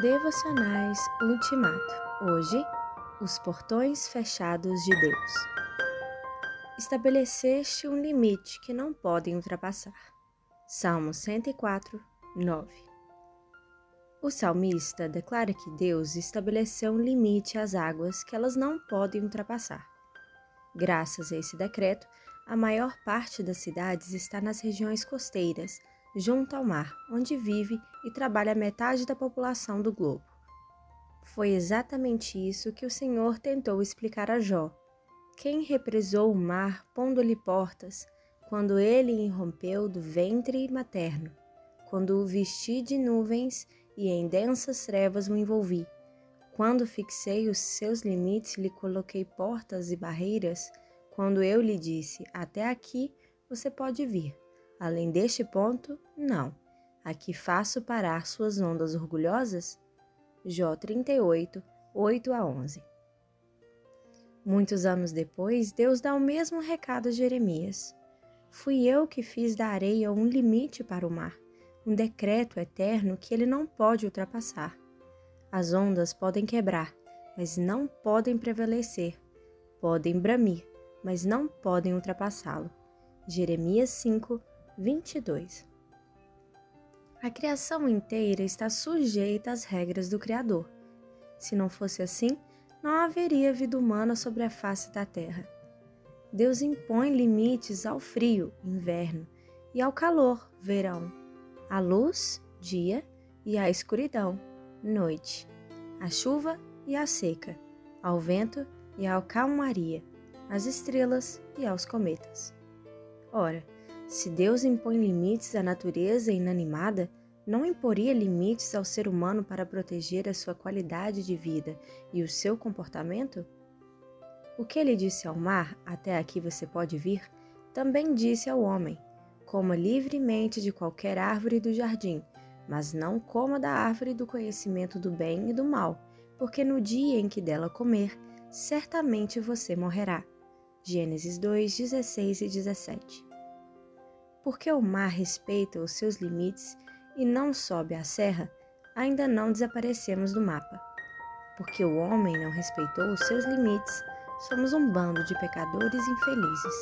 Devocionais Ultimato. Hoje, os portões fechados de Deus. Estabeleceste um limite que não podem ultrapassar. Salmo 104, 9. O salmista declara que Deus estabeleceu um limite às águas que elas não podem ultrapassar. Graças a esse decreto, a maior parte das cidades está nas regiões costeiras junto ao mar, onde vive e trabalha metade da população do globo. Foi exatamente isso que o Senhor tentou explicar a Jó. Quem represou o mar pondo-lhe portas, quando ele irrompeu do ventre materno, quando o vesti de nuvens e em densas trevas o envolvi, quando fixei os seus limites lhe coloquei portas e barreiras, quando eu lhe disse: Até aqui você pode vir Além deste ponto, não. Aqui faço parar suas ondas orgulhosas? Jó 38, 8 a 11. Muitos anos depois, Deus dá o mesmo recado a Jeremias. Fui eu que fiz da areia um limite para o mar, um decreto eterno que ele não pode ultrapassar. As ondas podem quebrar, mas não podem prevalecer. Podem bramir, mas não podem ultrapassá-lo. Jeremias 5, 22. A criação inteira está sujeita às regras do Criador. Se não fosse assim, não haveria vida humana sobre a face da terra. Deus impõe limites ao frio, inverno, e ao calor, verão, à luz, dia, e à escuridão, noite, à chuva e à seca, ao vento e à calmaria, às estrelas e aos cometas. Ora, se Deus impõe limites à natureza inanimada, não imporia limites ao ser humano para proteger a sua qualidade de vida e o seu comportamento? O que ele disse ao mar, até aqui você pode vir, também disse ao homem: coma livremente de qualquer árvore do jardim, mas não coma da árvore do conhecimento do bem e do mal, porque no dia em que dela comer, certamente você morrerá. Gênesis 2, 16 e 17 porque o mar respeita os seus limites e não sobe a serra, ainda não desaparecemos do mapa. Porque o homem não respeitou os seus limites, somos um bando de pecadores infelizes.